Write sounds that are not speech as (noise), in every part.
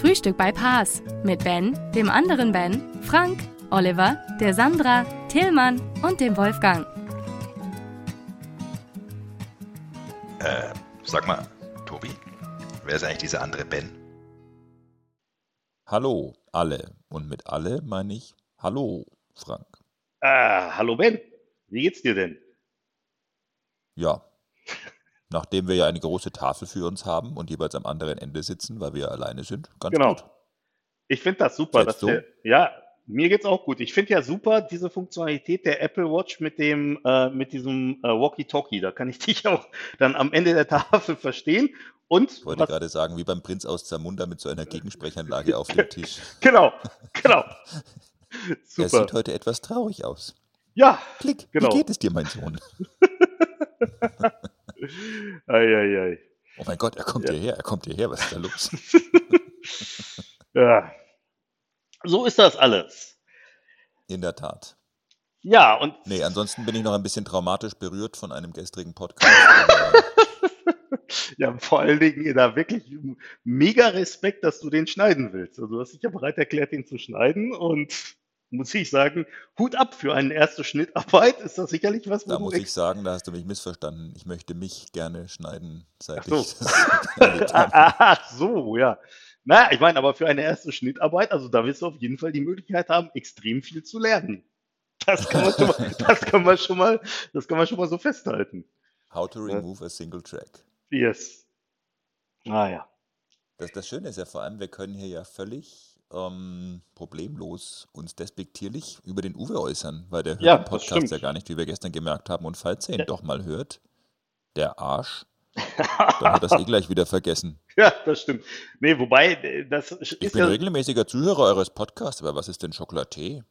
Frühstück bei Paas mit Ben, dem anderen Ben, Frank, Oliver, der Sandra, Tillmann und dem Wolfgang. Äh, sag mal, Tobi, wer ist eigentlich dieser andere Ben? Hallo, alle. Und mit alle meine ich Hallo, Frank. Ah, hallo Ben. Wie geht's dir denn? Ja. (laughs) Nachdem wir ja eine große Tafel für uns haben und jeweils am anderen Ende sitzen, weil wir alleine sind, ganz Genau. gut. Ich finde das super. Selbst Dass der, ja, mir geht's auch gut. Ich finde ja super diese Funktionalität der Apple Watch mit dem, äh, mit diesem äh, Walkie-Talkie. Da kann ich (laughs) dich auch dann am Ende der Tafel verstehen. Und Ich wollte gerade sagen, wie beim Prinz aus Zamunda mit so einer Gegensprechanlage auf dem Tisch. (laughs) genau, genau. (laughs) Er Super. sieht heute etwas traurig aus. Ja, Klick, Genau. wie geht es dir, mein Sohn? Eieiei. Oh mein Gott, er kommt Ja. hierher, er kommt hierher, was ist da los? (laughs) Ja. So ist das alles. In der Tat. Ja, und Nee, ansonsten bin ich noch ein bisschen traumatisch berührt von einem gestrigen Podcast. (laughs) ja, vor allen Dingen da wirklich mega Respekt, dass du den schneiden willst. Also du hast dich ja bereit erklärt, den zu schneiden und muss ich sagen, Hut ab für eine erste Schnittarbeit (laughs) ist das sicherlich was, Da muss ich sagen, da hast du mich missverstanden. Ich möchte mich gerne schneiden, seit Ach so. ich das. (laughs) Ach so, ja. Na, ich meine, aber für eine erste Schnittarbeit, also da wirst du auf jeden Fall die Möglichkeit haben, extrem viel zu lernen. Das kann man schon mal, (laughs) das kann man schon mal, das kann man schon mal so festhalten. How to remove a single track. Yes. Ah ja. Das, das Schöne ist ja vor allem, wir können hier ja völlig ähm, problemlos uns despektierlich über den Uwe äußern, weil der hört Ja, den das Podcast ja gar nicht, wie wir gestern gemerkt haben. Und falls er ihn Ja. doch mal hört, der Arsch, (laughs) dann hat er es eh gleich wieder vergessen. Ja, das stimmt. Nee, wobei, das Ich ist bin ja, regelmäßiger Zuhörer eures Podcasts, aber was ist denn Chocolatier?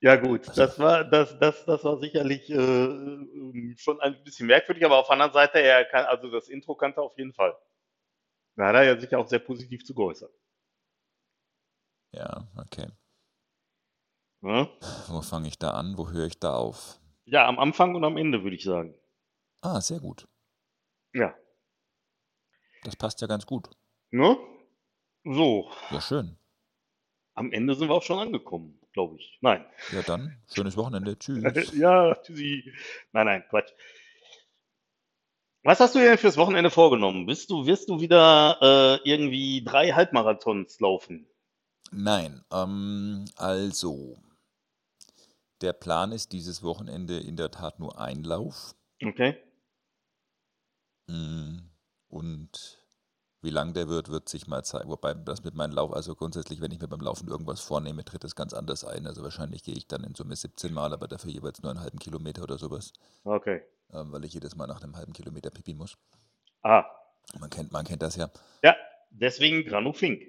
ja gut, das war, das, das, das war sicherlich äh, schon ein bisschen merkwürdig, aber auf der anderen Seite, er kann, also das Intro kannte er auf jeden Fall. Da hat er ja sich auch sehr positiv zu geäußert. Ja, okay. Ne? Wo fange ich da an? Wo höre ich da auf? Ja, am Anfang und am Ende, würde ich sagen. Ah, sehr gut. Ja. Das passt ja ganz gut. Ne? So, Ja, schön. am Ende sind wir auch schon angekommen, glaube ich. Nein. Ja, dann, schönes Wochenende. Tschüss. (laughs) Ja, tschüssi. Nein, nein, Quatsch. Was hast du dir denn fürs Wochenende vorgenommen? Bist du, wirst du wieder äh, irgendwie drei Halbmarathons laufen? Nein, ähm, also, der Plan ist dieses Wochenende in der Tat nur ein Lauf. Okay. Mm, Und wie lang der wird, wird sich mal zeigen. Wobei das mit meinem Lauf, also grundsätzlich, wenn ich mir beim Laufen irgendwas vornehme, tritt es ganz anders ein. Also wahrscheinlich gehe ich dann in Summe 17 Mal, aber dafür jeweils nur einen halben Kilometer oder sowas, Okay. ähm, weil ich jedes Mal nach einem halben Kilometer pipi muss. Ah, Man kennt, man kennt das ja. ja, deswegen Granu Fink.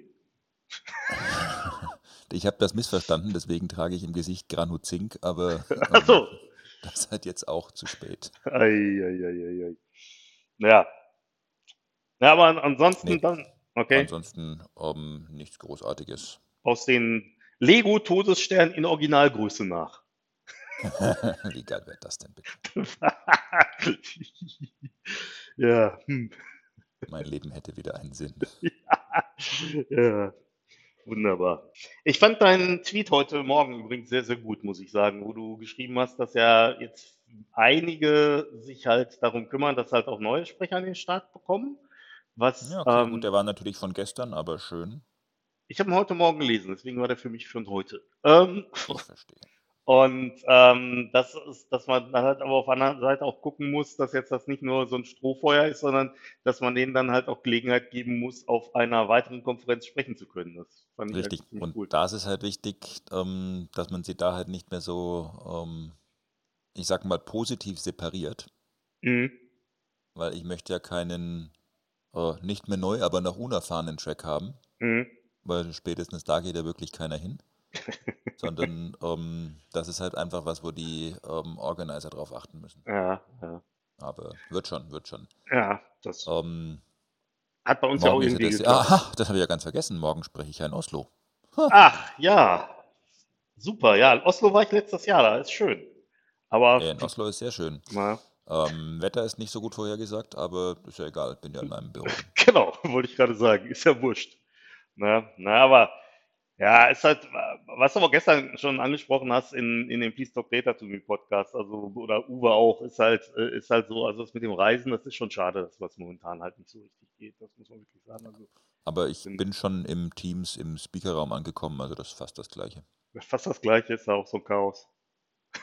(laughs) Ich habe das missverstanden, deswegen trage ich im Gesicht Granuzink, aber (laughs) Ach so. ähm, das ist halt jetzt auch zu spät. Ei, ei, ei, ei. Ja. Ja, aber an- ansonsten Nee. dann, okay, Ansonsten ähm, nichts Großartiges. aus den Lego-Todessternen in Originalgröße nach. (laughs) Wie geil wäre das denn bitte? ja, hm. Mein Leben hätte wieder einen Sinn. ja, wunderbar. Ich fand deinen Tweet heute Morgen übrigens sehr, sehr gut, muss ich sagen, wo du geschrieben hast, dass ja jetzt einige sich halt darum kümmern, dass halt auch neue Sprecher an den Start bekommen. Was, Ja, okay, ähm, gut, der war natürlich von gestern, aber schön. ich habe ihn heute Morgen gelesen, deswegen war der für mich von heute. Ähm, Ich verstehe. Und ähm, das ist, dass man dann halt aber auf der anderen Seite auch gucken muss, dass jetzt das nicht nur so ein Strohfeuer ist, sondern dass man denen dann halt auch Gelegenheit geben muss, auf einer weiteren Konferenz sprechen zu können. Das fand ich Richtig. eigentlich ziemlich Und cool. da ist es halt wichtig, ähm, dass man sie da halt nicht mehr so, ähm, ich sag mal, positiv separiert. Mhm. Weil ich möchte ja keinen äh, nicht mehr neu, aber noch unerfahrenen Track haben. Mhm. weil spätestens da geht ja wirklich keiner hin. Sondern ähm, das ist halt einfach was, wo die ähm, Organizer drauf achten müssen. Ja, ja. Aber wird schon, wird schon. Ja, das Ähm, hat bei uns ja auch irgendwie das, geklappt. aha, (laughs) das habe ich ja ganz vergessen. Morgen spreche ich ja in Oslo. Ach, ja. Super, ja. In Oslo war ich letztes Jahr, da ist schön. Aber, Ja, in Oslo ist sehr schön. na, Ähm, Wetter ist nicht so gut vorhergesagt, aber ist ja egal, bin ja in meinem Büro. (laughs) genau, wollte ich gerade sagen, ist ja wurscht. Na, na, aber, ja, ist halt, was du aber gestern schon angesprochen hast in, in dem Please Talk Data to Me Podcast, also, oder Uwe auch, ist halt, äh, ist halt so, also das mit dem Reisen, das ist schon schade, dass was momentan halt nicht so richtig geht, das muss man wirklich sagen. Also, Aber ich Bin- bin schon im Teams, im Speakerraum angekommen, also das ist fast das Gleiche. fast das Gleiche ist auch so ein Chaos. (laughs)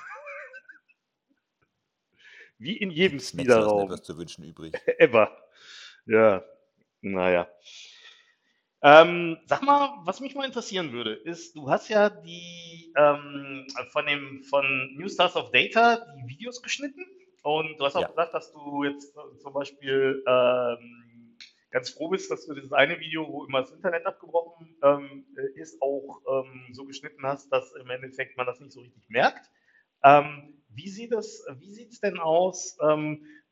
Wie in jedem Speederraum. etwas zu wünschen übrig. (laughs) Ever. Ja, naja. Ähm, sag mal, was mich mal interessieren würde, ist, du hast ja die ähm, von dem von New Stars of Data die Videos geschnitten und du hast auch Ja. gesagt, dass du jetzt zum Beispiel ähm, ganz froh bist, dass du dieses eine Video, wo immer das Internet abgebrochen ähm, ist, auch ähm, so geschnitten hast, dass im Endeffekt man das nicht so richtig merkt. Ähm, wie sieht es, wie sieht's denn aus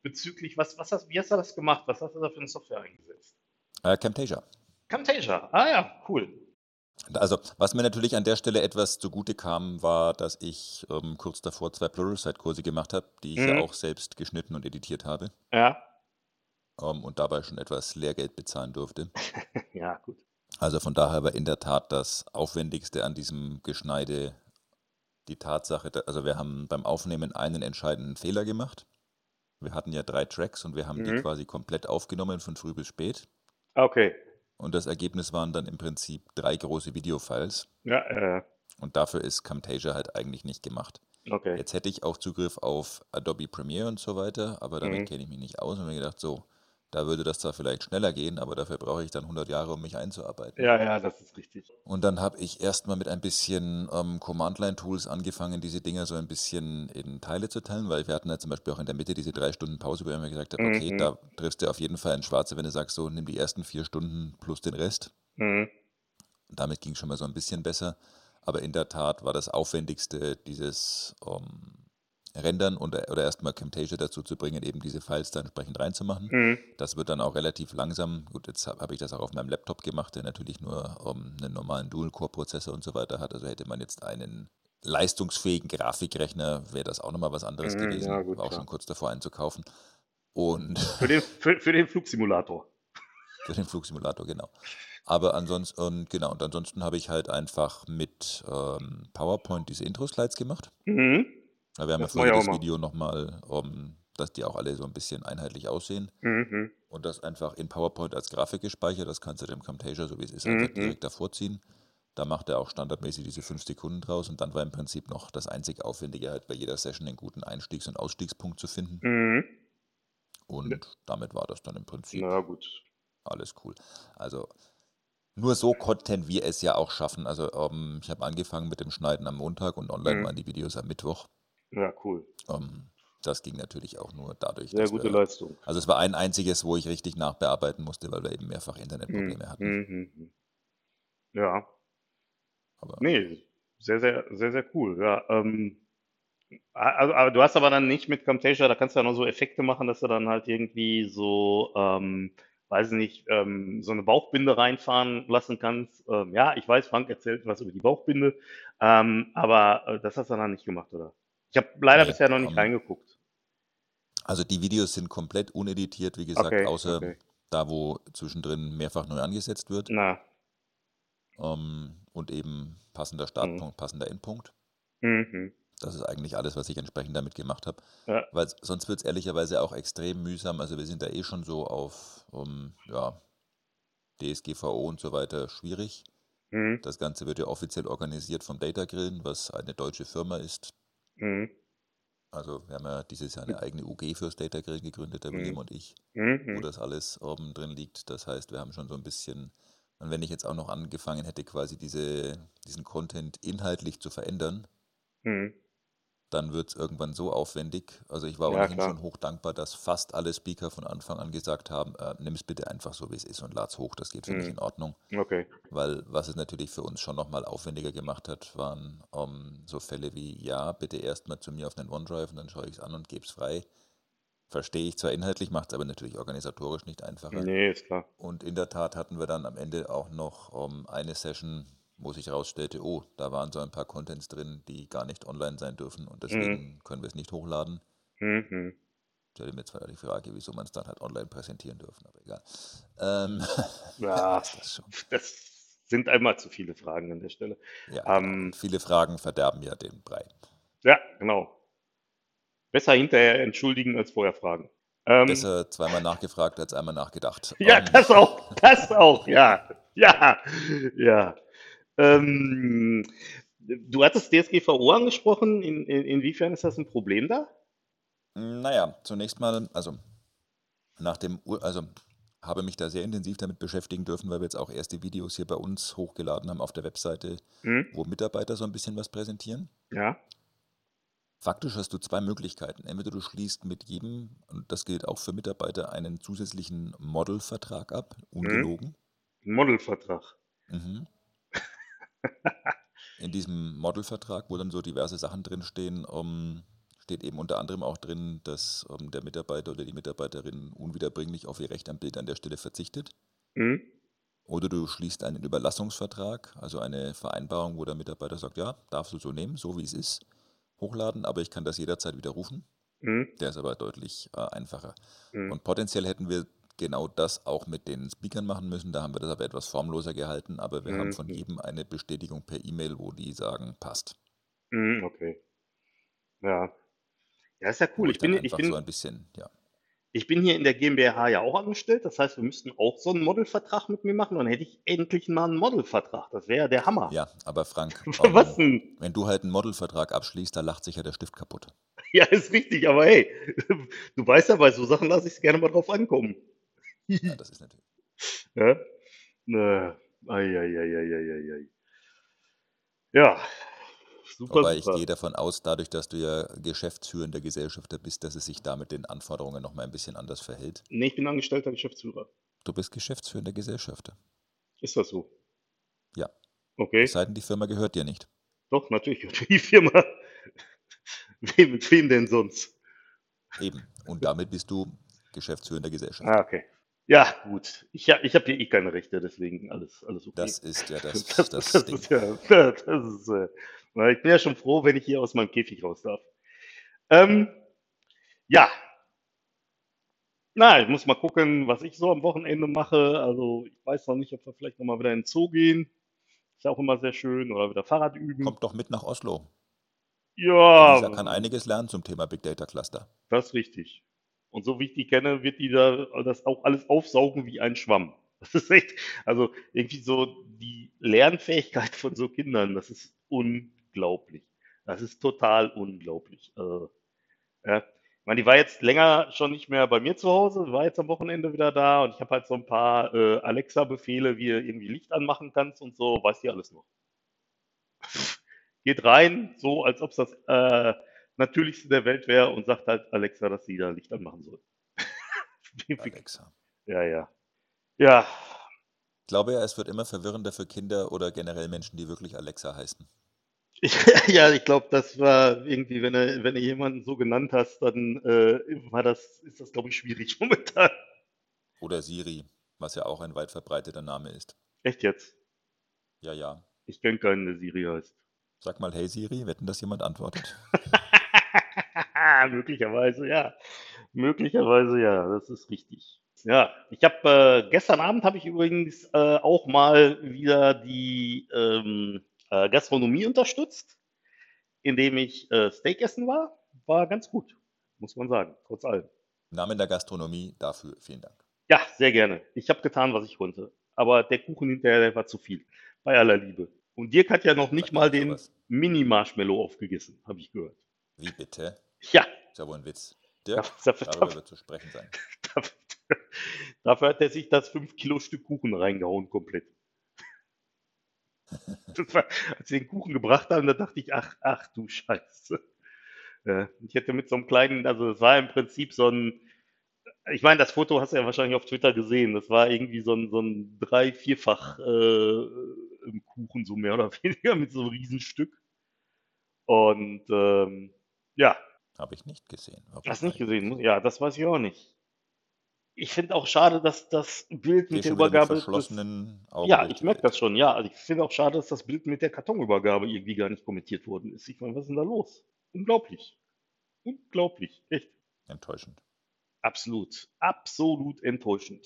bezüglich, was, was hast, wie hast du das gemacht? Was hast du da für eine Software eingesetzt? Äh, Camtasia. Camtasia. Ah ja, cool. Also, was mir natürlich an der Stelle etwas zugute kam, war, dass ich ähm, kurz davor zwei Pluralsight-Kurse gemacht habe, die ich Mhm. ja auch selbst geschnitten und editiert habe Ja, ähm, und dabei schon etwas Lehrgeld bezahlen durfte. (laughs) ja, gut. Also von daher war in der Tat das Aufwendigste an diesem Geschneide die Tatsache, also wir haben beim Aufnehmen einen entscheidenden Fehler gemacht. Wir hatten ja drei Tracks und wir haben die Mhm. quasi komplett aufgenommen von früh bis spät. Ah, Okay. Und das Ergebnis waren dann im Prinzip drei große Videofiles. Ja, äh, Und dafür ist Camtasia halt eigentlich nicht gemacht. okay. Jetzt hätte ich auch Zugriff auf Adobe Premiere und so weiter, aber damit Mhm. kenne ich mich nicht aus und mir gedacht, so, da würde das zwar vielleicht schneller gehen, aber dafür brauche ich dann 100 Jahre, um mich einzuarbeiten. Ja, ja, das ist richtig. Und dann habe ich erstmal mit ein bisschen ähm, Command-Line-Tools angefangen, diese Dinger so ein bisschen in Teile zu teilen, weil wir hatten ja zum Beispiel auch in der Mitte diese drei Stunden Pause, wo ich mir gesagt habe, okay, Mhm. da triffst du auf jeden Fall ein Schwarze, wenn du sagst, so, nimm die ersten vier Stunden plus den Rest. Mhm. Damit ging schon mal so ein bisschen besser. Aber in der Tat war das Aufwendigste, dieses ähm, Rendern und, oder erstmal Camtasia dazu zu bringen, eben diese Files da entsprechend reinzumachen. Mhm. Das wird dann auch relativ langsam. Gut, jetzt habe hab ich das auch auf meinem Laptop gemacht, der natürlich nur ähm, einen normalen Dual-Core-Prozessor und so weiter hat. Also hätte man jetzt einen leistungsfähigen Grafikrechner, wäre das auch nochmal was anderes Mhm, gewesen. ja, gut, War auch klar. schon kurz davor einzukaufen. Und (laughs) Für, den, für, für den Flugsimulator. für den Flugsimulator, genau. Aber ansonsten, und genau, und ansonsten habe ich halt einfach mit ähm, PowerPoint diese Intro-Slides gemacht. Mhm. Da wir haben ja Das vorher das mal. Video nochmal, um, dass die auch alle so ein bisschen einheitlich aussehen. Mhm. Und das einfach in PowerPoint als Grafik gespeichert. Das kannst du dem Camtasia, so wie es ist, Mhm. einfach direkt davor ziehen. Da macht er auch standardmäßig diese 5 Sekunden draus. Und dann war im Prinzip noch das einzig Aufwendige, halt bei jeder Session einen guten Einstiegs- und Ausstiegspunkt zu finden. Mhm. Und damit war das dann im Prinzip Na gut. alles cool. Also nur so konnten wir es ja auch schaffen. Also ähm, ich habe angefangen mit dem Schneiden am Montag und online Mhm. waren die Videos am Mittwoch. Ja, cool. Ähm, das ging natürlich auch nur dadurch, Sehr gute wir, Leistung. also es war ein einziges, wo ich richtig nachbearbeiten musste, weil wir eben mehrfach Internetprobleme Mhm. hatten. Mhm. Ja. Aber Nee, sehr, sehr, sehr, sehr cool. Ja, ähm, also, aber du hast aber dann nicht mit Camtasia, da kannst du ja noch so Effekte machen, dass du dann halt irgendwie so, ähm, weiß nicht, ähm, so eine Bauchbinde reinfahren lassen kannst. Ähm, ja, ich weiß, Frank erzählt was über die Bauchbinde, ähm, aber äh, das hast du dann nicht gemacht, oder? Ich habe leider Nee, bisher noch nicht ähm, reingeguckt. Also die Videos sind komplett uneditiert, wie gesagt, Okay, außer okay. da, wo zwischendrin mehrfach neu angesetzt wird. Na, Ähm, und eben passender Startpunkt, passender Endpunkt. mhm. Das ist eigentlich alles, was ich entsprechend damit gemacht habe. Ja. Weil sonst wird es ehrlicherweise auch extrem mühsam. Also wir sind da eh schon so auf um, ja, DSGVO und so weiter schwierig. Mhm. Das Ganze wird ja offiziell organisiert vom Data Grillen, was eine deutsche Firma ist. Mhm. Also wir haben ja dieses Jahr eine eigene UG fürs Data Grillen gegründet, der Mhm. William und ich, wo Mhm. das alles oben drin liegt. Das heißt, wir haben schon so ein bisschen, und wenn ich jetzt auch noch angefangen hätte, quasi diese, diesen Content inhaltlich zu verändern, Mhm. Dann wird es irgendwann so aufwendig. Also ich war Ja, ohnehin klar. schon hoch dankbar, dass fast alle Speaker von Anfang an gesagt haben, äh, nimm es bitte einfach so, wie es ist und lad's hoch, das geht für mich Mhm. in Ordnung. Okay. Weil was es natürlich für uns schon nochmal aufwendiger gemacht hat, waren ähm, so Fälle wie, ja, bitte erstmal zu mir auf den OneDrive und dann schaue ich es an und gebe es frei. Verstehe ich zwar inhaltlich, macht es aber natürlich organisatorisch nicht einfacher. Nee, ist klar. Und in der Tat hatten wir dann am Ende auch noch ähm, eine Session, wo sich herausstellte, oh, da waren so ein paar Contents drin, die gar nicht online sein dürfen und deswegen können wir es nicht hochladen. Mhm. Stelle mir zwar die Frage, wieso man es dann halt online präsentieren dürfen, aber egal. Ähm, (laughs) Ja, das das sind einmal zu viele Fragen an der Stelle. Ja, genau. Ähm, Und viele Fragen verderben ja den Brei. Ja, genau. Besser hinterher entschuldigen als vorher fragen. Ähm, Besser zweimal nachgefragt als einmal nachgedacht. Ja, Ähm, das auch, das auch, ja, ja, ja. Ähm, du hattest DSGVO angesprochen, in, in, inwiefern ist das ein Problem da? Naja, zunächst mal, also nach dem, also habe mich da sehr intensiv damit beschäftigen dürfen, weil wir jetzt auch erste Videos hier bei uns hochgeladen haben auf der Webseite, Hm? wo Mitarbeiter so ein bisschen was präsentieren. Ja, Faktisch hast du zwei Möglichkeiten. Entweder du schließt mit jedem, und das gilt auch für Mitarbeiter, einen zusätzlichen Modelvertrag ab, ungelogen. ein Modelvertrag. Mhm. In diesem Modelvertrag, wo dann so diverse Sachen drinstehen, ähm, steht eben unter anderem auch drin, dass ähm, der Mitarbeiter oder die Mitarbeiterin unwiederbringlich auf ihr Recht am Bild an der Stelle verzichtet. Hm? Oder du schließt einen Überlassungsvertrag, also eine Vereinbarung, wo der Mitarbeiter sagt, ja, darfst du so nehmen, so wie es ist, hochladen, aber ich kann das jederzeit widerrufen. Hm? Der ist aber deutlich äh, einfacher. Hm? Und potenziell hätten wir genau das auch mit den Speakern machen müssen. Da haben wir das aber etwas formloser gehalten, aber wir haben von Mhm. jedem eine Bestätigung per E-Mail, wo die sagen, passt. Hm, okay. Ja. Ja, ist ja Wo cool. ich Ich bin, ich bin, so ein bisschen, ja. ich bin hier in der GmbH ja auch angestellt. Das heißt, wir müssten auch so einen Modelvertrag mit mir machen. Dann hätte ich endlich mal einen Modelvertrag. Das wäre ja der Hammer. Ja, aber Frank, (laughs) Was denn? wenn du halt einen Modelvertrag abschließt, da lacht sich ja der Stift kaputt. (laughs) Ja, ist richtig, aber hey, (laughs) du weißt ja, bei so Sachen lasse ich es gerne mal drauf ankommen. Ja, das ist natürlich. Ja? Ei, ei, ei, ei. Ja, super, Wobei ich super. gehe davon aus, dadurch, dass du ja geschäftsführender Gesellschafter bist, dass es sich da mit den Anforderungen nochmal ein bisschen anders verhält. Nee, ich bin angestellter Geschäftsführer. Du bist geschäftsführender Gesellschafter. Ist das so? Ja. Okay, Es sei denn, die Firma gehört dir nicht. doch, natürlich gehört die Firma. (laughs) Wem, mit wem denn sonst? Eben. Und damit bist du geschäftsführender Gesellschafter. Ah, okay. Ja, gut. Ich, ich habe hier eh keine Rechte, deswegen alles, alles okay. Das ist ja das, (laughs) Das, das, das Ding. ist ja, das ist, äh, na, ich bin ja schon froh, wenn ich hier aus meinem Käfig raus darf. Ähm, ja. Na, ich muss mal gucken, was ich so am Wochenende mache. Also, ich weiß noch nicht, ob wir vielleicht nochmal wieder in den Zoo gehen. Ist ja auch immer sehr schön. Oder wieder Fahrrad üben. Kommt doch mit nach Oslo. ja, Lisa kann einiges lernen zum Thema Big Data Cluster. das ist richtig. Und so wie ich die kenne, wird die da das auch alles aufsaugen wie ein Schwamm. (laughs) Das ist echt, also irgendwie so die Lernfähigkeit von so Kindern, das ist unglaublich. Das ist total unglaublich. Also, ja. Ich meine, die war jetzt länger schon nicht mehr bei mir zu Hause, war jetzt am Wochenende wieder da und ich habe halt so ein paar äh, Alexa-Befehle, wie du irgendwie Licht anmachen kannst und so, weiß die alles noch. Geht rein, so als ob es das äh, Natürlichste der Welt wäre und sagt halt Alexa, dass sie da Licht anmachen soll. (laughs) Alexa. Ja, ja. Ja, Ich glaube ja, es wird immer verwirrender für Kinder oder generell Menschen, die wirklich Alexa heißen. ich, (laughs) ja, ich glaube, das war irgendwie, wenn du, wenn du jemanden so genannt hast, dann äh, war das, ist das, glaube ich, schwierig (laughs) momentan. Oder Siri, was ja auch ein weit verbreiteter Name ist. Echt jetzt? Ja, ja. Ich kenne keinen, der Siri heißt. Sag mal, hey Siri, wetten, dass jemand antwortet. Möglicherweise ja. Möglicherweise ja, das ist richtig. Ja, ich habe äh, gestern Abend habe ich übrigens äh, auch mal wieder die ähm, äh, Gastronomie unterstützt, indem ich äh, Steak essen war. War ganz gut, muss man sagen, trotz allem. Im Namen der Gastronomie dafür vielen Dank. Ja, sehr gerne. Ich habe getan, was ich konnte. Aber der Kuchen hinterher, der war zu viel. Bei aller Liebe. Und Dirk hat ja noch nicht Sag mal den. Mini-Marshmallow aufgegessen, habe ich gehört. Wie bitte? (laughs) Ja, Ist ja wohl ein Witz. Dirk, dafür, darüber dafür, wird zu sprechen sein. (laughs) dafür, dafür hat er sich das 5 Kilo Stück Kuchen reingehauen, komplett. (laughs) Das war, als sie den Kuchen gebracht haben, da dachte ich, ach, ach du Scheiße. Äh, ich hätte mit so einem kleinen, also es war im Prinzip so ein, ich meine, das Foto hast du ja wahrscheinlich auf Twitter gesehen. Das war irgendwie so ein, so ein drei-, vierfach äh, im Kuchen, so mehr oder weniger, mit so einem Riesenstück. Und ähm, ja, Habe ich nicht gesehen. Warum hast nicht gesehen? Ja, das weiß ich auch nicht. Ich finde auch schade, dass das Bild mit der mit Übergabe des, verschlossenen Augen ja, ich merke das schon, ja. Also ich finde auch schade, dass das Bild mit der Kartonübergabe irgendwie gar nicht kommentiert worden ist. Ich meine, was ist denn da los? Unglaublich. Unglaublich. Echt. Enttäuschend. Absolut. Absolut enttäuschend.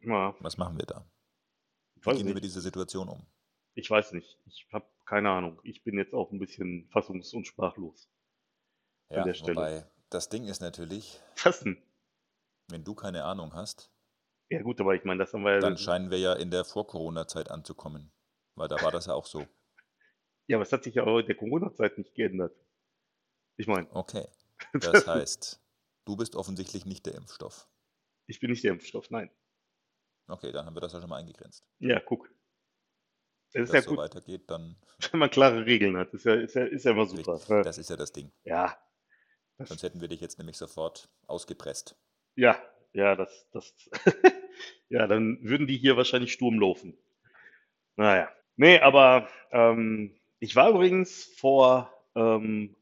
Ja, Was machen wir da? Wie gehen wir mit dieser Situation um? Ich weiß nicht. Ich habe keine Ahnung. Ich bin jetzt auch ein bisschen fassungs- und sprachlos an Ja, der Stelle. wobei das Ding ist natürlich, Was denn? wenn du keine Ahnung hast, Ja gut, aber ich meine, das haben wir dann ja. scheinen wir ja in der Vor-Corona-Zeit anzukommen. Weil da war das ja auch so. (laughs) Ja, aber es hat sich ja auch in der Corona-Zeit nicht geändert. Ich meine, Okay. (laughs) Das heißt, du bist offensichtlich nicht der Impfstoff. ich bin nicht der Impfstoff, nein. Okay, dann haben wir das ja schon mal eingegrenzt. Ja, guck. Es Wenn ist ja so gut, weitergeht, dann (laughs) wenn man klare Regeln hat. Ist ja, ist ja, ist ja immer super. richtig. Das ist ja das Ding. Ja, Sonst das, hätten wir dich jetzt nämlich sofort ausgepresst. ja, ja, das, das, (laughs) ja, dann würden die hier wahrscheinlich Sturm laufen. Naja. Nee, aber ähm, ich war übrigens vor ähm,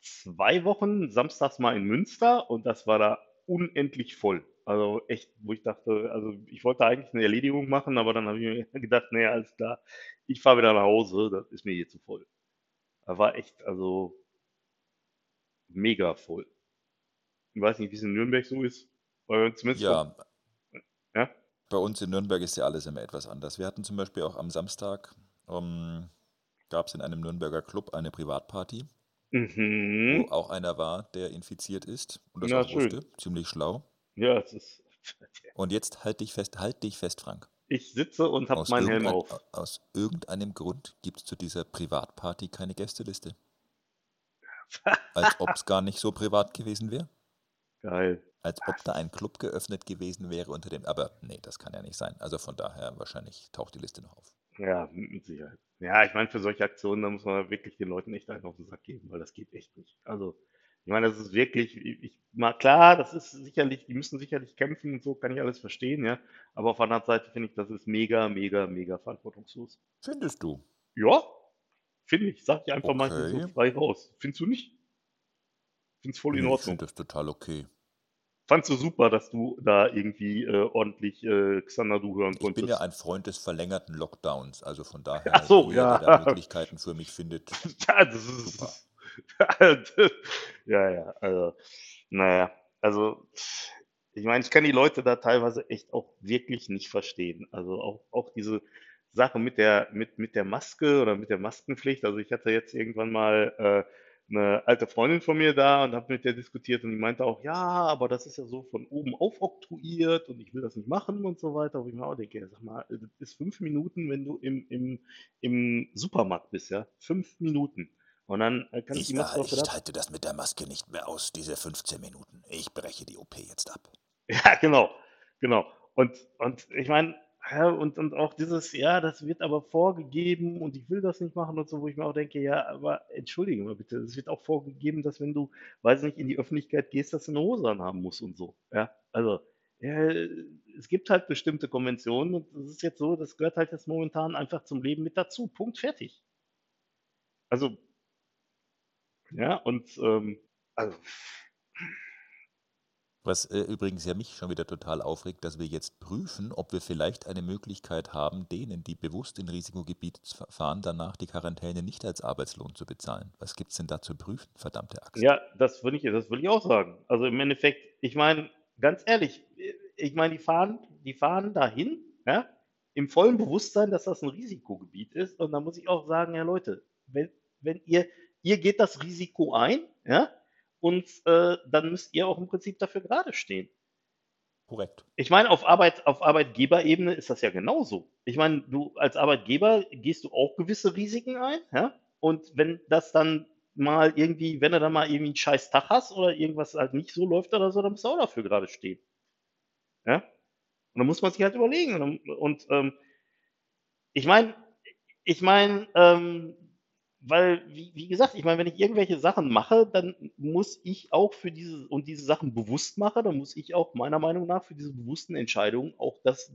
zwei Wochen samstags mal in Münster und das war da unendlich voll. Also echt, wo ich dachte, also ich wollte eigentlich eine Erledigung machen, aber dann habe ich mir (laughs) gedacht, nee, alles klar, ich fahre wieder nach Hause, das ist mir hier zu voll. Da war echt, also mega voll. Ich weiß nicht, wie es in Nürnberg so ist, weil zumindest Ja, ja, bei uns in Nürnberg ist ja alles immer etwas anders. Wir hatten zum Beispiel auch am Samstag, ähm, gab es in einem Nürnberger Club eine Privatparty, wo mhm. auch einer war, der infiziert ist und das Na auch wusste. Ziemlich schlau. Ja, es ist, (laughs) Und jetzt halt dich fest, halt dich fest, Frank. ich sitze und habe meinen Helm auf. aus irgendeinem Grund gibt es zu dieser Privatparty keine Gästeliste. (laughs) Als ob es gar nicht so privat gewesen wäre. Geil. Als ob da ein Club geöffnet gewesen wäre unter dem. Aber nee, das kann ja nicht sein. Also von daher wahrscheinlich taucht die Liste noch auf. Ja, mit Sicherheit. Ja, ich meine, für solche Aktionen, da muss man wirklich den Leuten echt einen auf den Sack geben, weil das geht echt nicht. Also, ich meine, das ist wirklich, ich, mal klar, das ist sicherlich, die müssen sicherlich kämpfen und so, kann ich alles verstehen, ja. Aber auf der anderen Seite finde ich, das ist mega, mega, mega verantwortungslos. Findest du? Ja, finde ich. Sag ich einfach mal hier so Okay. frei raus. Findest du nicht? Find's voll in Nee, ich Ordnung. finde das total okay. Fandst du super, dass du da irgendwie äh, ordentlich äh, Xanadu hören Ich bin ja konntest? ein Freund des verlängerten Lockdowns. Also von (laughs) daher, Ach so, der da ja. Möglichkeiten für mich findet, (laughs) Ja, das super. ist. (laughs) ja, ja, also, naja, also, ich meine, ich kann die Leute da teilweise echt auch wirklich nicht verstehen. Also auch, auch diese Sache mit der, mit, mit der Maske oder mit der Maskenpflicht. Also ich hatte jetzt irgendwann mal äh, eine alte Freundin von mir da und habe mit der diskutiert und die meinte auch, ja, aber das ist ja so von oben aufoktroyiert und ich will das nicht machen und so weiter. Wo ich mir auch denke, sag mal, das ist fünf Minuten, wenn du im, im, im Supermarkt bist, ja. Fünf Minuten. Und dann äh, kann ich Ich, die Maske wieder ich halte das mit der Maske nicht mehr aus, diese 15 Minuten. Ich breche die OP jetzt ab. (laughs) Ja, genau, genau. Und, und ich meine, ja, und, und auch dieses, ja, das wird aber vorgegeben und ich will das nicht machen und so, wo ich mir auch denke, ja, aber entschuldige mal bitte, es wird auch vorgegeben, dass wenn du, weiß nicht, in die Öffentlichkeit gehst, dass du eine Hose anhaben musst und so. Ja, also, ja, es gibt halt bestimmte Konventionen und es ist jetzt so, das gehört halt jetzt momentan einfach zum Leben mit dazu. Punkt, fertig. Also, ja, und, ähm, also, Was äh, übrigens ja mich schon wieder total aufregt, dass wir jetzt prüfen, ob wir vielleicht eine Möglichkeit haben, denen, die bewusst in Risikogebiet fahren, danach die Quarantäne nicht als Arbeitslohn zu bezahlen. Was gibt's denn da zu prüfen, verdammte Axt? Ja, das würde ich, ich auch sagen. Also im Endeffekt, ich meine, ganz ehrlich, ich meine, die fahren, die fahren dahin, ja, im vollen Bewusstsein, dass das ein Risikogebiet ist. Und da muss ich auch sagen, ja Leute, wenn, wenn ihr, ihr geht das Risiko ein, ja, und äh, dann müsst ihr auch im Prinzip dafür gerade stehen. Korrekt. Ich meine, auf Arbeit, auf Arbeitgeberebene ist das ja genauso. Ich meine, du als Arbeitgeber gehst du auch gewisse Risiken ein, ja? Und wenn das dann mal irgendwie, wenn du dann mal irgendwie einen scheiß Tag hast oder irgendwas halt nicht so läuft oder so, dann musst du auch dafür gerade stehen. Ja? Und dann muss man sich halt überlegen. Und, und ähm, ich meine, ich meine, ähm, weil, wie, wie gesagt, ich meine, wenn ich irgendwelche Sachen mache, dann muss ich auch für diese und diese Sachen bewusst mache, dann muss ich auch meiner Meinung nach für diese bewussten Entscheidungen auch das,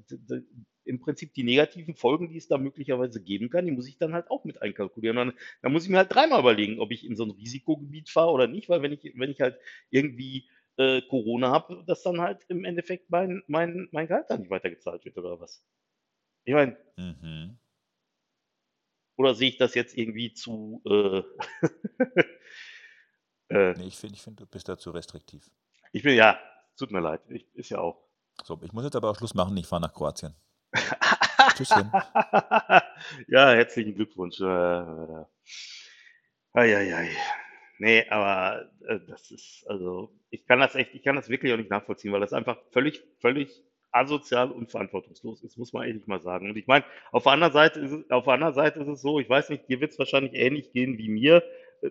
im Prinzip die negativen Folgen, die es da möglicherweise geben kann, die muss ich dann halt auch mit einkalkulieren. Dann, dann muss ich mir halt dreimal überlegen, ob ich in so ein Risikogebiet fahre oder nicht, weil wenn ich, wenn ich halt irgendwie äh, Corona habe, dass dann halt im Endeffekt mein, mein, mein Gehalt dann nicht weitergezahlt wird oder was. Ich meine, Mhm. Oder sehe ich das jetzt irgendwie zu äh, (laughs) äh, Nee, ich finde, ich find, du bist da zu restriktiv. Ich bin, ja, tut mir leid. Ich, ist ja auch. So, ich muss jetzt aber auch Schluss machen. Ich fahre nach Kroatien. (laughs) Tschüsschen. ja, herzlichen Glückwunsch. Äh, äh, ei. Nee, aber äh, das ist, also, ich kann das echt, ich kann das wirklich auch nicht nachvollziehen, weil das einfach völlig, völlig asozial und verantwortungslos ist, muss man ehrlich mal sagen. Und ich meine, auf der anderen Seite ist es, auf der anderen Seite ist es so, ich weiß nicht, dir wird es wahrscheinlich ähnlich gehen wie mir. Äh,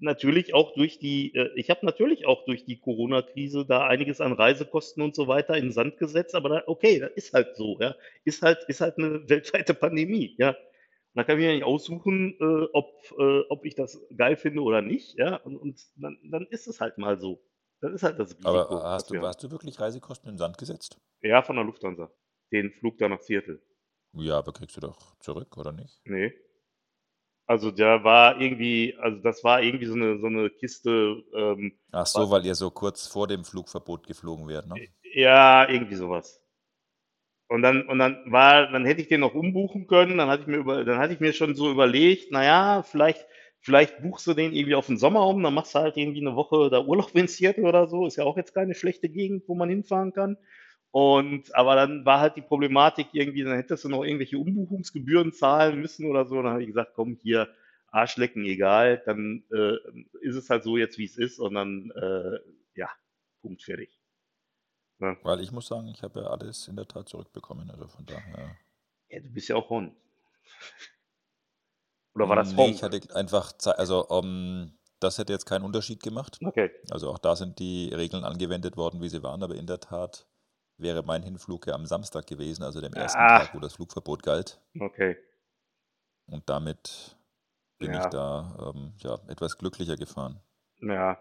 Natürlich auch durch die, äh, ich habe natürlich auch durch die Corona-Krise da einiges an Reisekosten und so weiter in Sand gesetzt, aber da, okay, das ist halt so, ja. Ist halt, ist halt eine weltweite Pandemie, ja. Da kann ich mir nicht aussuchen, äh, ob, ob ich das geil finde oder nicht, ja. Und, und dann, dann ist es halt mal so. Das ist halt das Risiko. Aber was hast du, hast du wirklich Reisekosten in den Sand gesetzt? Ja, von der Lufthansa. Den Flug da nach Seattle. Ja, aber kriegst du doch zurück, oder nicht? Nee. Also der war irgendwie, also das war irgendwie so eine, so eine Kiste, ähm, Ach so, weil ihr so kurz vor dem Flugverbot geflogen wärt, ne? Ja, irgendwie sowas. Und dann, und dann war, dann hätte ich den noch umbuchen können, dann hatte ich mir über, dann hatte ich mir schon so überlegt, naja, vielleicht, vielleicht buchst du den irgendwie auf den Sommer um, dann machst du halt irgendwie eine Woche da Urlaub in Seattle oder so, ist ja auch jetzt keine schlechte Gegend, wo man hinfahren kann. Und, aber dann war halt die Problematik irgendwie, dann hättest du noch irgendwelche Umbuchungsgebühren zahlen müssen oder so. Dann habe ich gesagt, komm, hier, Arschlecken, egal, dann äh, ist es halt so jetzt, wie es ist und dann, äh, ja, Punkt, fertig. Ja. Weil ich muss sagen, ich habe ja alles in der Tat zurückbekommen. Also von daher. Ja, du bist ja auch Hon. Oder war das Nee, ich hatte einfach, Ze- also ähm, das hätte jetzt keinen Unterschied gemacht. Okay. Also auch da sind die Regeln angewendet worden, wie sie waren, aber in der Tat wäre mein Hinflug ja am Samstag gewesen, also dem ersten Ah. Tag, wo das Flugverbot galt. Okay. Und damit bin Ja. ich da ähm, ja, etwas glücklicher gefahren. Ja.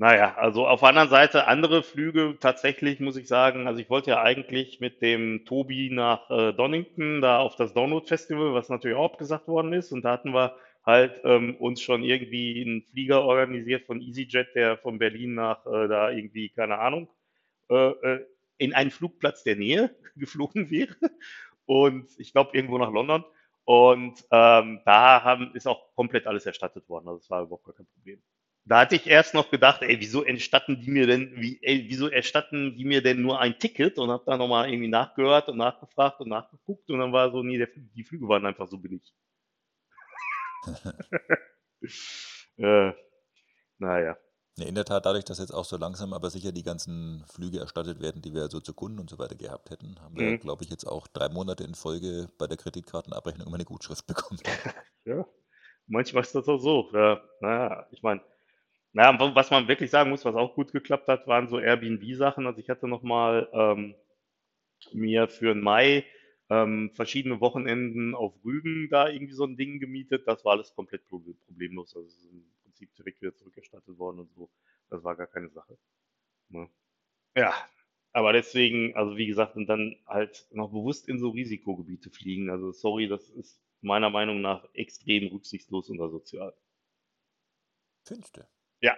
Naja, also auf der anderen Seite andere Flüge tatsächlich, muss ich sagen. Also ich wollte ja eigentlich mit dem Tobi nach äh, Donington, da auf das Download Festival, was natürlich auch abgesagt worden ist. Und da hatten wir halt ähm, uns schon irgendwie einen Flieger organisiert von EasyJet, der von Berlin nach äh, da irgendwie, keine Ahnung, äh, äh, in einen Flugplatz der Nähe (laughs) geflogen wäre. Und ich glaube irgendwo nach London. Und ähm, da haben, ist auch komplett alles erstattet worden. Also es war überhaupt gar kein Problem. Da hatte ich erst noch gedacht, ey, wieso erstatten die mir denn, wie, ey, wieso erstatten die mir denn nur ein Ticket? Und habe da nochmal irgendwie nachgehört und nachgefragt und nachgeguckt und dann war so, nee, der, die Flüge waren einfach so billig. (laughs) äh, naja. In der Tat, dadurch, dass jetzt auch so langsam aber sicher die ganzen Flüge erstattet werden, die wir so zu Kunden und so weiter gehabt hätten, haben wir, Mhm. glaube ich, jetzt auch drei Monate in Folge bei der Kreditkartenabrechnung immer eine Gutschrift bekommen. (laughs) Ja, manchmal ist das auch so. Ja, naja, ich meine, naja, wa- was man wirklich sagen muss, was auch gut geklappt hat, waren so Airbnb-Sachen. Also ich hatte nochmal ähm, mir für den Mai ähm, verschiedene Wochenenden auf Rügen da irgendwie so ein Ding gemietet. Das war alles komplett proble- problemlos. Also ist im Prinzip direkt wieder zurückerstattet worden und so. Das war gar keine Sache. Ne? Ja, aber deswegen, also wie gesagt, und dann halt noch bewusst in so Risikogebiete fliegen. Also sorry, das ist meiner Meinung nach extrem rücksichtslos und asozial. Du? Ja.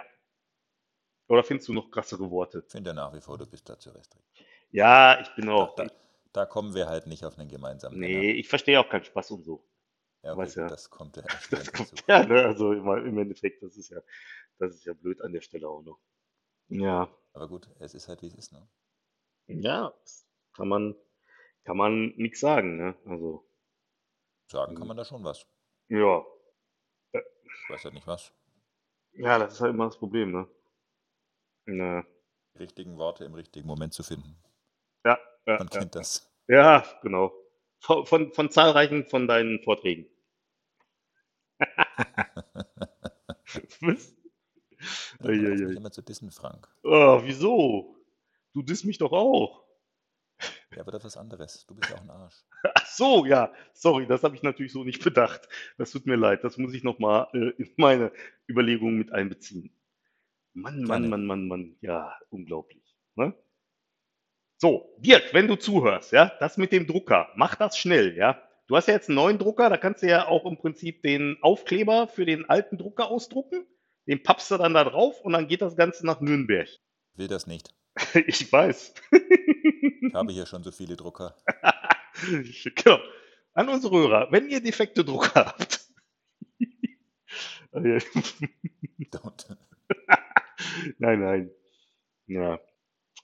Oder findest du noch krassere Worte? Ich finde nach wie vor, du bist da zu restriktiv. Ja, ich bin Da, auch. da, da kommen wir halt nicht auf einen gemeinsamen Nenner. Nee, ich verstehe auch keinen Spaß und so. Ja, okay, ja. das kommt ja (laughs) Das kommt dazu. ja, ne? Also im im Endeffekt, das ist ja, das ist ja blöd an der Stelle auch noch. Ja. Aber gut, es ist halt wie es ist, ne? Ja, kann man, kann man nichts sagen, ne? Also, Sagen kann man da schon was. ja. Ich weiß halt nicht was. Ja, das ist halt immer das Problem, ne? Die richtigen Worte im richtigen Moment zu finden. ja, ja, Man ja. kennt das. Ja, genau. Von, von, von zahlreichen von deinen Vorträgen. Was? Ja, hör immer zu dissen, Frank. Oh, wieso? Du disst mich doch auch. Ja, aber das ist was anderes. Du bist ja auch ein Arsch. (laughs) Ach so, ja. Sorry, das habe ich natürlich so nicht bedacht. Das tut mir leid. Das muss ich nochmal äh, in meine Überlegungen mit einbeziehen. Mann, Mann. Mann, Mann, Mann. Ja, unglaublich. Ne? So, Dirk, wenn du zuhörst, ja, das mit dem Drucker, mach das schnell, ja. Du hast ja jetzt einen neuen Drucker, da kannst du ja auch im Prinzip den Aufkleber für den alten Drucker ausdrucken. Den pappst du dann da drauf und dann geht das Ganze nach Nürnberg. Will das nicht. (laughs) Ich weiß. Ich habe hier schon so viele Drucker. (laughs) genau. An unsere Hörer, wenn ihr defekte Drucker habt. (laughs) Nein, nein. Ja.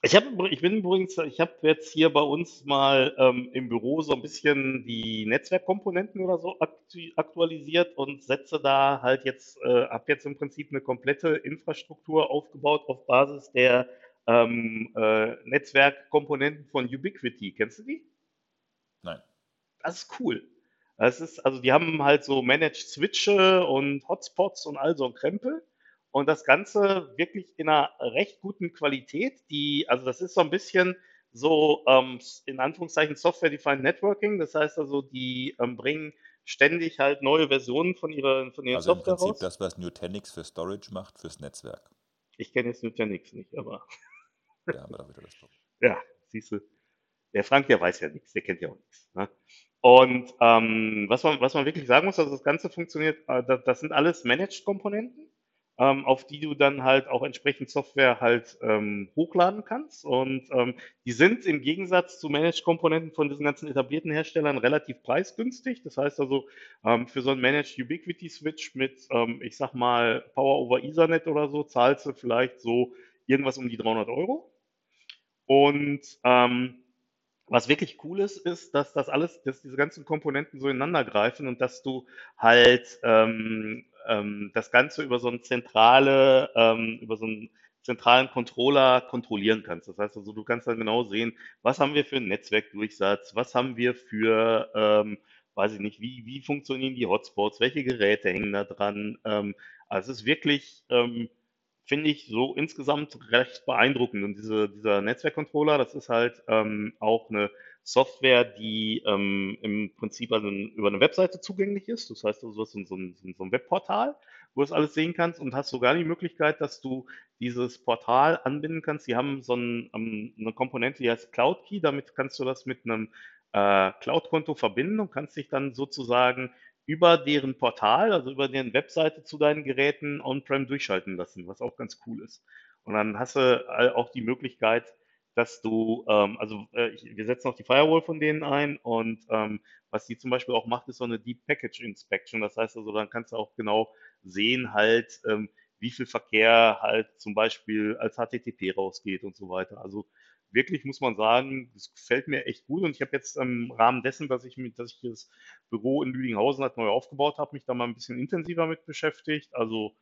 Ich, hab, ich bin übrigens, ich habe jetzt hier bei uns mal ähm, im Büro so ein bisschen die Netzwerkkomponenten oder so aktu aktualisiert und setze da halt jetzt, äh, habe jetzt im Prinzip eine komplette Infrastruktur aufgebaut auf Basis der ähm, äh, Netzwerkkomponenten von Ubiquiti. Kennst du die? Nein. Das ist cool. Das ist, also die haben halt so Managed Switche und Hotspots und all so ein Krempel. Und das Ganze wirklich in einer recht guten Qualität. Die, also das ist so ein bisschen so ähm, in Anführungszeichen Software-Defined Networking. Das heißt also, die ähm, bringen ständig halt neue Versionen von ihrer von ihrer Also im Software Prinzip raus. das, was Nutanix für Storage macht, fürs Netzwerk. Ich kenne jetzt Nutanix nicht, aber Da haben wir doch wieder das Problem. Ja, siehst du. Der Frank, der weiß ja nichts, der kennt ja auch nichts. Ne? Und ähm, was, man, was man wirklich sagen muss, also das Ganze funktioniert, äh, das, das sind alles Managed-Komponenten, ähm, auf die du dann halt auch entsprechend Software halt ähm, hochladen kannst. Und ähm, die sind im Gegensatz zu Managed-Komponenten von diesen ganzen etablierten Herstellern relativ preisgünstig. Das heißt also, ähm, für so einen Managed Ubiquity Switch mit, ähm, ich sag mal, Power over Ethernet oder so, zahlst du vielleicht so irgendwas um die 300 Euro. Und ähm, was wirklich cool ist, ist, dass das alles, dass diese ganzen Komponenten so ineinander greifen und dass du halt ähm, ähm, das Ganze über so eine zentrale, ähm, über so einen zentralen Controller kontrollieren kannst. Das heißt also, du kannst dann genau sehen, was haben wir für einen Netzwerkdurchsatz, was haben wir für, ähm, weiß ich nicht, wie, wie funktionieren die Hotspots, welche Geräte hängen da dran. Ähm, also es ist wirklich, ähm, finde ich, so insgesamt recht beeindruckend. Und diese, dieser Netzwerkcontroller, das ist halt ähm, auch eine Software, die ähm, im Prinzip also über eine Webseite zugänglich ist. Das heißt, du hast so, ein- so, so ein Webportal, wo du das alles sehen kannst und hast sogar die Möglichkeit, dass du dieses Portal anbinden kannst. Die haben so ein, ähm, eine Komponente, die heißt Cloud Key. Damit kannst du das mit einem äh, Cloud-Konto verbinden und kannst dich dann sozusagen über deren Portal, also über deren Webseite zu deinen Geräten on-prem durchschalten lassen, was auch ganz cool ist. Und dann hast du auch die Möglichkeit, dass du, ähm, also äh, ich, wir setzen auch die Firewall von denen ein und ähm, was die zum Beispiel auch macht, ist so eine Deep Package Inspection. Das heißt also, dann kannst du auch genau sehen halt, ähm, wie viel Verkehr halt zum Beispiel als HTTP rausgeht und so weiter. Also wirklich muss man sagen, das gefällt mir echt gut und ich habe jetzt im Rahmen dessen, dass ich mit, dass ich das Büro in Lüdinghausen halt neu aufgebaut habe, mich da mal ein bisschen intensiver mit beschäftigt. Also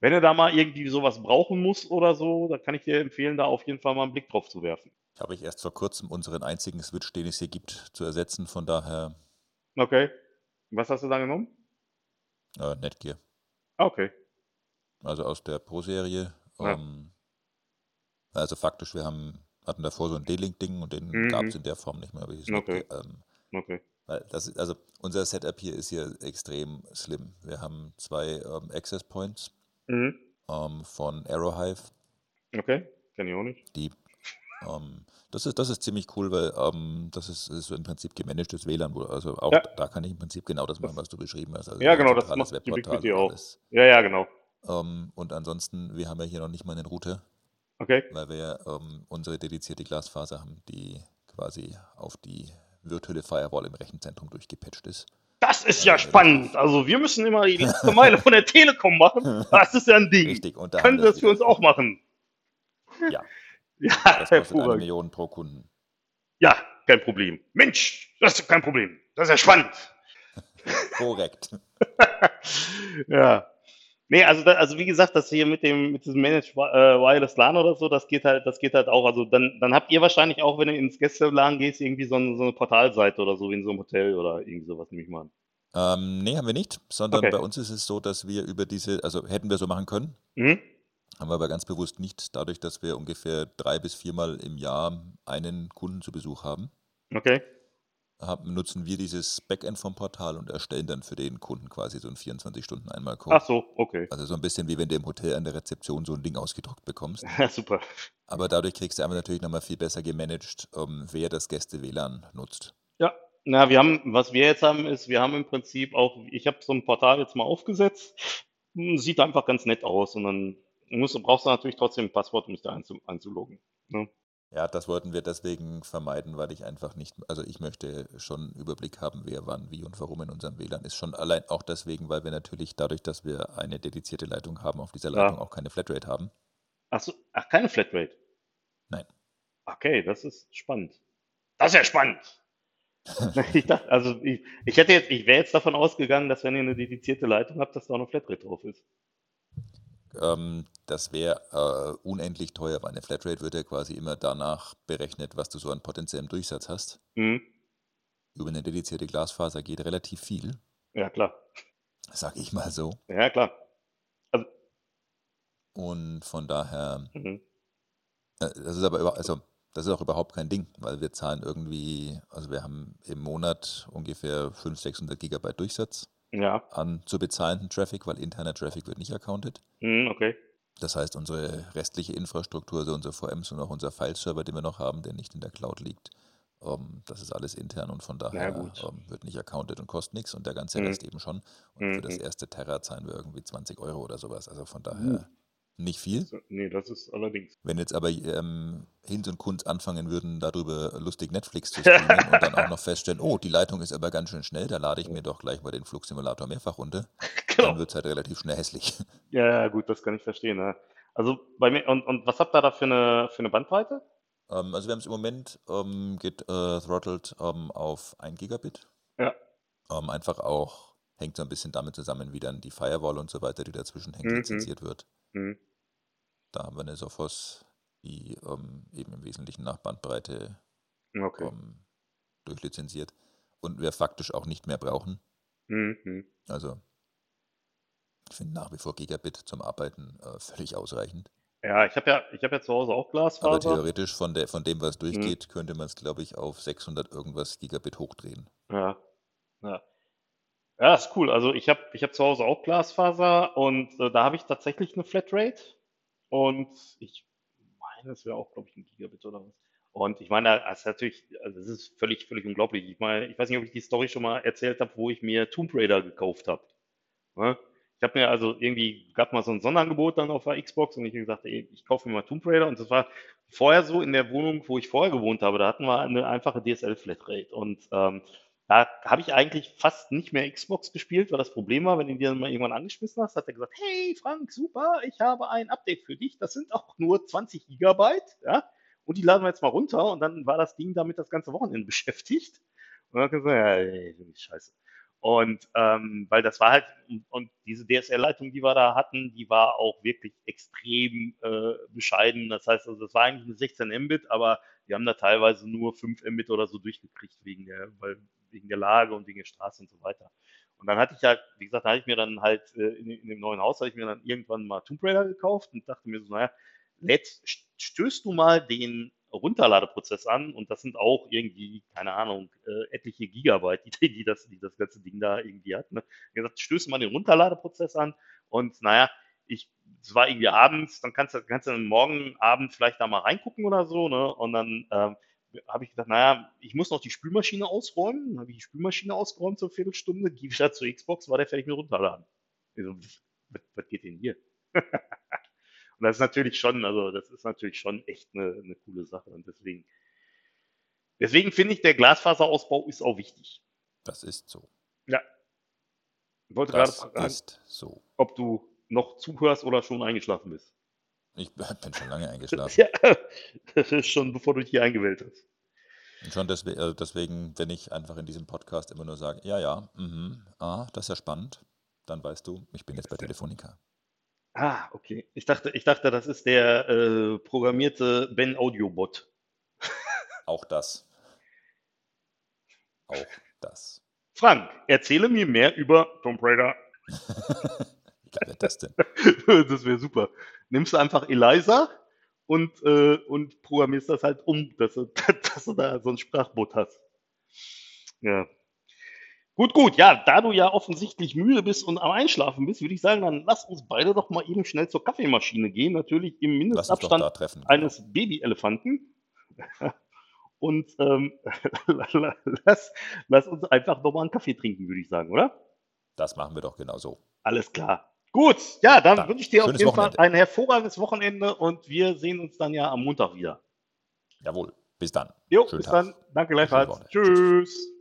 wenn du da mal irgendwie sowas brauchen musst oder so, da kann ich dir empfehlen, da auf jeden Fall mal einen Blick drauf zu werfen. Habe ich erst vor kurzem unseren einzigen Switch, den es hier gibt, zu ersetzen. Von daher Okay. Was hast du da genommen? äh, Netgear. Ah, Okay. Also aus der Pro-Serie. Ja. Ähm, also faktisch, wir haben, hatten davor so ein D-Link-Ding und den Mhm. gab es in der Form nicht mehr. Okay. Ähm, Okay. das also unser Setup hier ist hier extrem slim. Wir haben zwei ähm, Access Points Mhm. ähm, von Arrowhive. Okay. Kenn ich auch nicht. Die, ähm, das, ist, das ist ziemlich cool, weil ähm, das ist, ist so im Prinzip gemanagtes WLAN. Also auch Ja. da kann ich im Prinzip genau das machen, was du beschrieben hast. Also Ja, genau, das macht Webportal und auch. alles. Ja, ja, genau. Ähm, und ansonsten, wir haben ja hier noch nicht mal einen Router, Okay. weil wir ähm, unsere dedizierte Glasfaser haben, die quasi auf die virtuelle Firewall im Rechenzentrum durchgepatcht ist. Das ist Ja, ja spannend. Also wir müssen immer die letzte Meile von der Telekom machen. Das ist ja ein Ding. Richtig, und da Können Sie das für uns auch machen? Ja. Ja, Das kostet eine. Million pro Kunden. Ja, kein Problem. Mensch, das ist kein Problem. Das ist ja spannend. (laughs) Korrekt. (laughs) ja. Nee, also, da, also wie gesagt, das hier mit dem mit diesem Managed äh, Wireless LAN oder so, das geht halt, das geht halt auch. Also dann, dann habt ihr wahrscheinlich auch, wenn du ins Gäste-LAN gehst, irgendwie so eine, so eine Portalseite oder so wie in so einem Hotel oder irgendwie sowas, nehme ich mal an. Ähm, nee, haben wir nicht, sondern Okay. bei uns ist es so, dass wir über diese, also hätten wir so machen können, Mhm. Haben wir aber ganz bewusst nicht, dadurch, dass wir ungefähr drei bis viermal im Jahr einen Kunden zu Besuch haben, Okay. Haben, nutzen wir dieses Backend vom Portal und erstellen dann für den Kunden quasi so einen 24-Stunden-Einmal-Code. Ach so, okay. Also so ein bisschen wie wenn du im Hotel an der Rezeption so ein Ding ausgedruckt bekommst. (laughs) Ja, super. Aber dadurch kriegst du einfach natürlich nochmal viel besser gemanagt, ähm, wer das Gäste-WLAN nutzt. Ja, na, wir haben, was wir jetzt haben, ist, wir haben im Prinzip auch, ich habe so ein Portal jetzt mal aufgesetzt. Hm, Sieht einfach ganz nett aus und dann musst, brauchst du natürlich trotzdem ein Passwort, um dich da einzu, einzuloggen. Ne? Ja, das wollten wir deswegen vermeiden, weil ich einfach nicht, also ich möchte schon einen Überblick haben, wer wann, wie und warum in unserem WLAN ist. Schon allein auch deswegen, weil wir natürlich dadurch, dass wir eine dedizierte Leitung haben, auf dieser Ja. Leitung auch keine Flatrate haben. Ach so, ach, keine Flatrate. Nein. Okay, das ist spannend. Das ist ja spannend. (laughs) Ich dachte, also ich, ich hätte jetzt, ich wäre jetzt davon ausgegangen, dass wenn ihr eine dedizierte Leitung habt, dass da auch eine Flatrate drauf ist. Ähm, das wäre äh, unendlich teuer, weil eine Flatrate wird ja quasi immer danach berechnet, was du so an potenziellem Durchsatz hast. Mhm. Über eine dedizierte Glasfaser geht relativ viel, Ja, klar. sag ich mal so. Ja, klar. Und von daher, Mhm. äh, das ist aber über, also das ist auch überhaupt kein Ding, weil wir zahlen irgendwie, also wir haben im Monat ungefähr 500, 600 Gigabyte Durchsatz Ja. an zu bezahlenden Traffic, weil interner Traffic wird nicht accounted. Mhm, okay. Das heißt, unsere restliche Infrastruktur, also unsere VMs und auch unser File-Server, den wir noch haben, der nicht in der Cloud liegt, ähm, das ist alles intern und von daher gut. ähm, wird nicht accounted und kostet nichts und der ganze Mhm. Rest eben schon. Und für das Mhm. erste Terra zahlen wir irgendwie 20 Euro oder sowas. Also von daher nicht viel. Nee, das ist allerdings. Wenn jetzt aber ähm, Hinz und Kunz anfangen würden, darüber lustig Netflix zu (laughs) streamen und dann auch noch feststellen, oh, die Leitung ist aber ganz schön schnell, da lade ich mir doch gleich mal den Flugsimulator mehrfach runter, Genau. (laughs) dann wird es halt relativ schnell hässlich. (laughs) Ja, gut, das kann ich verstehen. Ne? Also bei mir, und, und was habt ihr da für eine, für eine Bandbreite? ähm, also wir haben es im Moment, ähm, geht äh, throttled ähm, auf 1 Gigabit. Ja. Ähm, einfach auch, hängt so ein bisschen damit zusammen, wie dann die Firewall und so weiter, die dazwischen hängt, Mhm. lizenziert wird. Mhm. Da haben wir eine Sophos, die ähm, eben im Wesentlichen nach Bandbreite Okay. ähm, durchlizenziert und wir faktisch auch nicht mehr brauchen. Mhm. Also ich finde nach wie vor Gigabit zum Arbeiten äh, völlig ausreichend. Ja, ich habe ja, ich habe ja zu Hause auch Aber Glasfaser. theoretisch von, der, von dem, was Mhm. durchgeht, könnte man es, glaube ich, auf 600 irgendwas Gigabit hochdrehen. Ja. Ja. Ja, ist cool. Also ich habe ich hab zu Hause auch Glasfaser und äh, da habe ich tatsächlich eine Flatrate. Und ich meine, es wäre auch, glaube ich, ein Gigabit oder was. Und ich meine, das ist natürlich, also das ist völlig, völlig unglaublich. Ich meine, ich weiß nicht, ob ich die Story schon mal erzählt habe, wo ich mir Tomb Raider gekauft habe. Ne? Ich habe mir also irgendwie, gab mal so ein Sonderangebot dann auf der Xbox und ich habe gesagt, ey, ich kaufe mir mal Tomb Raider. Und das war vorher so in der Wohnung, wo ich vorher gewohnt habe, da hatten wir eine einfache DSL-Flatrate. Und ähm, da habe ich eigentlich fast nicht mehr Xbox gespielt, weil das Problem war, wenn du dir dann mal irgendwann angeschmissen hast, hat er gesagt, hey Frank, super, ich habe ein Update für dich. Das sind auch nur 20 Gigabyte, ja. Und die laden wir jetzt mal runter und dann war das Ding damit das ganze Wochenende (laughs) beschäftigt. Und dann gesagt, ja, ey, scheiße. Und ähm, weil das war halt, und diese DSL-Leitung, die wir da hatten, die war auch wirklich extrem äh, bescheiden. Das heißt, also das war eigentlich eine 16 Mbit, aber wir haben da teilweise nur 5 Mbit oder so durchgekriegt wegen der, weil, wegen der Lage und wegen der Straße und so weiter. Und dann hatte ich ja, wie gesagt, da hatte ich mir dann halt äh, in, in dem neuen Haus, hatte ich mir dann irgendwann mal Tomb Raider gekauft und dachte mir so, naja, letzt stößt du mal den Runterladeprozess an und das sind auch irgendwie, keine Ahnung, äh, etliche Gigabyte, die, die, das, die das ganze Ding da irgendwie hat. Ne? Wie gesagt, stößt mal den Runterladeprozess an und naja, ich, es war irgendwie abends, dann kannst du, kannst du dann morgen Abend vielleicht da mal reingucken oder so, ne? Und dann ähm, habe ich gedacht, naja, ich muss noch die Spülmaschine ausräumen. Dann habe ich die Spülmaschine ausgeräumt, eine Viertelstunde, gehe wieder zur Xbox, war der fertig mit runterladen. Ich so, was, was geht denn hier? (laughs) Und das ist natürlich schon, also das ist natürlich schon echt eine, eine coole Sache. Und deswegen, deswegen finde ich, der Glasfaserausbau ist auch wichtig. Das ist so. Ja. Ich wollte gerade Das fragen, ist so. ob du noch zuhörst oder schon eingeschlafen bist. Ich (laughs) bin schon lange eingeschlafen. Ja, (laughs) das ist schon bevor du dich hier eingewählt hast. Und schon deswegen, also deswegen, wenn ich einfach in diesem Podcast immer nur sage, ja, ja, mhm, ah, das ist ja spannend, dann weißt du, ich bin jetzt bei Telefonica. Ah, okay. Ich dachte, ich dachte, das ist der äh, programmierte Ben Audiobot. (laughs) Auch das. Auch das. Frank, erzähle mir mehr über Tomb Raider. (laughs) Das denn? das wäre super. Nimmst du einfach Eliza und, äh, und programmierst das halt um, dass du, (laughs) dass du da so ein Sprachbot hast. Ja. Gut, gut. Ja, da du ja offensichtlich müde bist und am Einschlafen bist, würde ich sagen, dann lass uns beide doch mal eben schnell zur Kaffeemaschine gehen. Natürlich im Mindestabstand treffen. Eines Babyelefanten. (laughs) Und ähm, lass, lass uns einfach nochmal einen Kaffee trinken, würde ich sagen, oder? Das machen wir doch genau so. Alles klar. Gut, ja, dann Dann wünsche ich dir auf jeden Fall Wochenende. ein hervorragendes Wochenende und wir sehen uns dann ja am Montag wieder. Jawohl. Bis dann. Jo, Schönen bis Tag. dann. Danke gleichfalls. Wochenende. Tschüss.